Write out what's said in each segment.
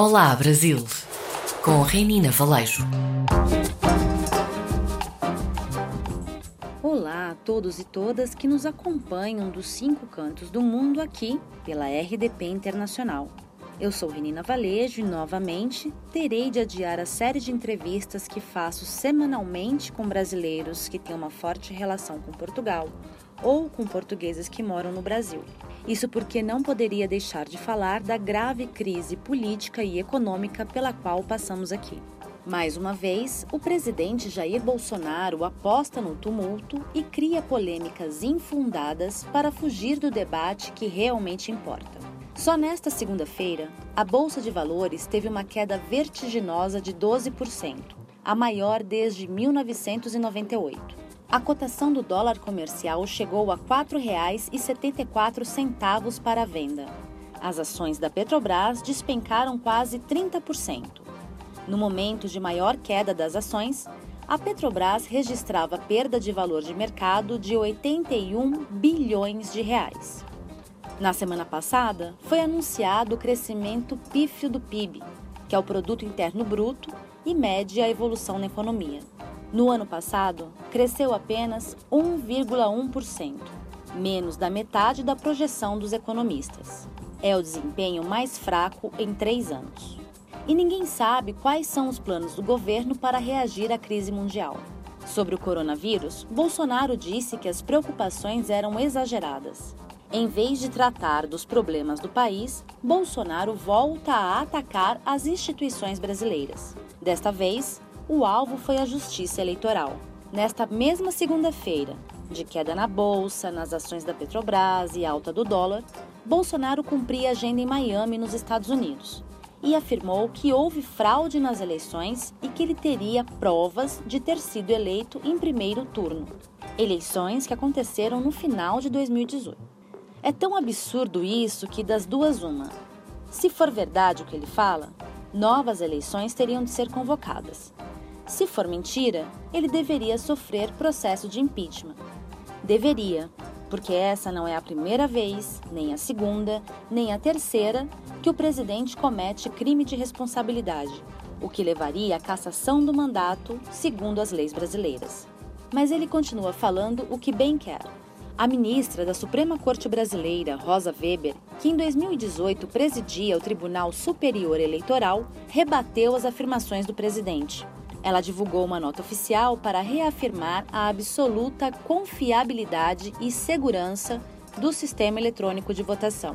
Olá Brasil, com Renina Valejo. Olá a todos e todas que nos acompanham dos cinco cantos do mundo aqui pela RDP Internacional. Eu sou Renina Valejo e novamente terei de adiar a série de entrevistas que faço semanalmente com brasileiros que têm uma forte relação com Portugal ou com portugueses que moram no Brasil. Isso porque não poderia deixar de falar da grave crise política e econômica pela qual passamos aqui. Mais uma vez, o presidente Jair Bolsonaro aposta no tumulto e cria polêmicas infundadas para fugir do debate que realmente importa. Só nesta segunda-feira, a Bolsa de Valores teve uma queda vertiginosa de 12%, a maior desde 1998. A cotação do dólar comercial chegou a R$ 4,74 para a venda. As ações da Petrobras despencaram quase 30%. No momento de maior queda das ações, a Petrobras registrava perda de valor de mercado de 81 bilhões de reais. Na semana passada, foi anunciado o crescimento pífio do PIB, que é o produto interno bruto e mede a evolução na economia. No ano passado, cresceu apenas 1,1%, menos da metade da projeção dos economistas. É o desempenho mais fraco em três anos. E ninguém sabe quais são os planos do governo para reagir à crise mundial. Sobre o coronavírus, Bolsonaro disse que as preocupações eram exageradas. Em vez de tratar dos problemas do país, Bolsonaro volta a atacar as instituições brasileiras. Desta vez, o alvo foi a Justiça Eleitoral. Nesta mesma segunda-feira, de queda na bolsa, nas ações da Petrobras e alta do dólar, Bolsonaro cumpria agenda em Miami, nos Estados Unidos, e afirmou que houve fraude nas eleições e que ele teria provas de ter sido eleito em primeiro turno. Eleições que aconteceram no final de 2018. É tão absurdo isso que, das duas, uma. Se for verdade o que ele fala, novas eleições teriam de ser convocadas. Se for mentira, ele deveria sofrer processo de impeachment. Deveria, porque essa não é a primeira vez, nem a segunda, nem a terceira que o presidente comete crime de responsabilidade, o que levaria à cassação do mandato, segundo as leis brasileiras. Mas ele continua falando o que bem quer. A ministra da Suprema Corte Brasileira, Rosa Weber, que em 2018 presidia o Tribunal Superior Eleitoral, rebateu as afirmações do presidente. Ela divulgou uma nota oficial para reafirmar a absoluta confiabilidade e segurança do sistema eletrônico de votação.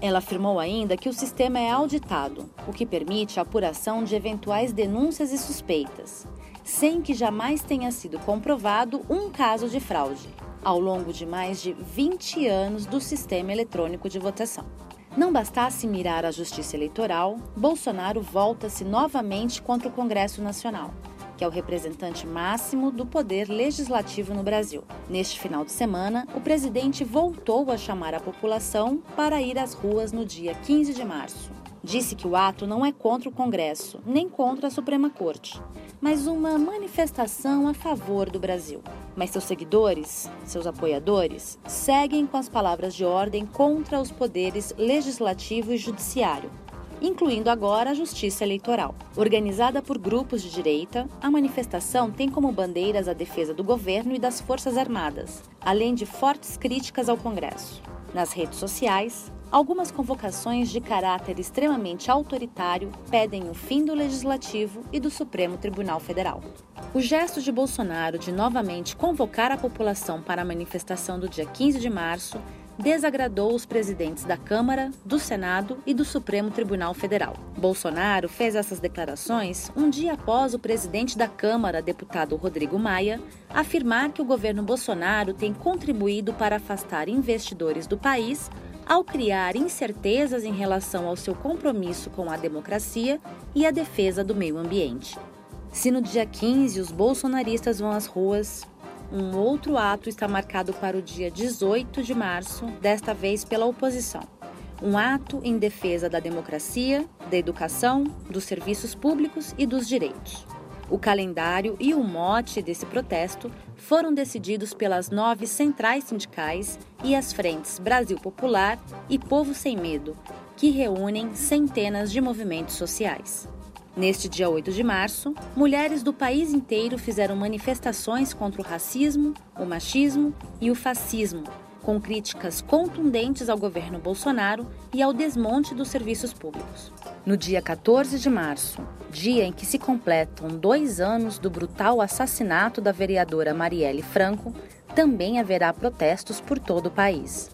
Ela afirmou ainda que o sistema é auditado, o que permite a apuração de eventuais denúncias e suspeitas, sem que jamais tenha sido comprovado um caso de fraude, ao longo de mais de 20 anos do sistema eletrônico de votação. Não bastasse mirar a justiça eleitoral, Bolsonaro volta-se novamente contra o Congresso Nacional, que é o representante máximo do poder legislativo no Brasil. Neste final de semana, o presidente voltou a chamar a população para ir às ruas no dia 15 de março. Disse que o ato não é contra o Congresso, nem contra a Suprema Corte, mas uma manifestação a favor do Brasil. Mas seus seguidores, seus apoiadores, seguem com as palavras de ordem contra os poderes legislativo e judiciário, incluindo agora a Justiça Eleitoral. Organizada por grupos de direita, a manifestação tem como bandeiras a defesa do governo e das Forças Armadas, além de fortes críticas ao Congresso. Nas redes sociais, Algumas convocações de caráter extremamente autoritário pedem o fim do Legislativo e do Supremo Tribunal Federal. O gesto de Bolsonaro de novamente convocar a população para a manifestação do dia 15 de março desagradou os presidentes da Câmara, do Senado e do Supremo Tribunal Federal. Bolsonaro fez essas declarações um dia após o presidente da Câmara, deputado Rodrigo Maia, afirmar que o governo Bolsonaro tem contribuído para afastar investidores do país ao criar incertezas em relação ao seu compromisso com a democracia e a defesa do meio ambiente. Se no dia 15 os bolsonaristas vão às ruas, um outro ato está marcado para o dia 18 de março, desta vez pela oposição. Um ato em defesa da democracia, da educação, dos serviços públicos e dos direitos. O calendário e o mote desse protesto foram decididos pelas nove centrais sindicais e as frentes Brasil Popular e Povo Sem Medo, que reúnem centenas de movimentos sociais. Neste dia 8 de março, mulheres do país inteiro fizeram manifestações contra o racismo, o machismo e o fascismo, com críticas contundentes ao governo Bolsonaro e ao desmonte dos serviços públicos. No dia 14 de março, dia em que se completam dois anos do brutal assassinato da vereadora Marielle Franco, também haverá protestos por todo o país.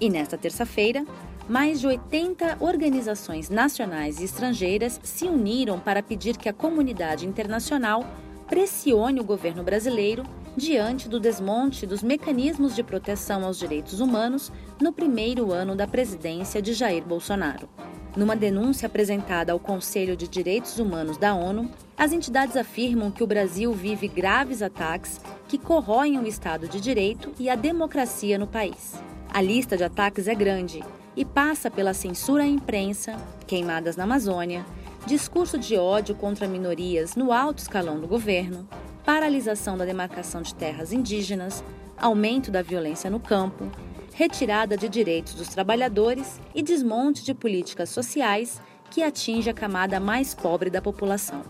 E nesta terça-feira, mais de 80 organizações nacionais e estrangeiras se uniram para pedir que a comunidade internacional pressione o governo brasileiro diante do desmonte dos mecanismos de proteção aos direitos humanos no primeiro ano da presidência de Jair Bolsonaro. Numa denúncia apresentada ao Conselho de Direitos Humanos da ONU, as entidades afirmam que o Brasil vive graves ataques que corroem o Estado de Direito e a democracia no país. A lista de ataques é grande e passa pela censura à imprensa, queimadas na Amazônia, discurso de ódio contra minorias no alto escalão do governo, paralisação da demarcação de terras indígenas, aumento da violência no campo, retirada de direitos dos trabalhadores e desmonte de políticas sociais que atinge a camada mais pobre da população.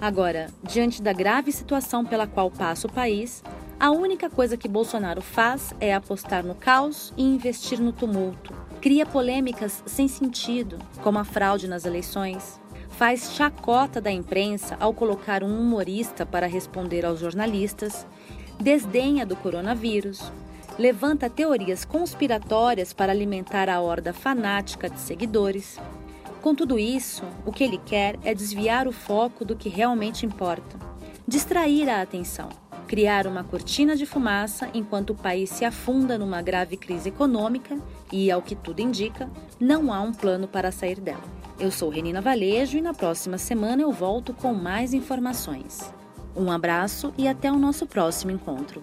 Agora, diante da grave situação pela qual passa o país, a única coisa que Bolsonaro faz é apostar no caos e investir no tumulto, cria polêmicas sem sentido, como a fraude nas eleições, faz chacota da imprensa ao colocar um humorista para responder aos jornalistas, desdenha do coronavírus, levanta teorias conspiratórias para alimentar a horda fanática de seguidores. Com tudo isso, o que ele quer é desviar o foco do que realmente importa, distrair a atenção criar uma cortina de fumaça enquanto o país se afunda numa grave crise econômica e, ao que tudo indica, não há um plano para sair dela. Eu sou Renina Valejo e na próxima semana eu volto com mais informações. Um abraço e até o nosso próximo encontro.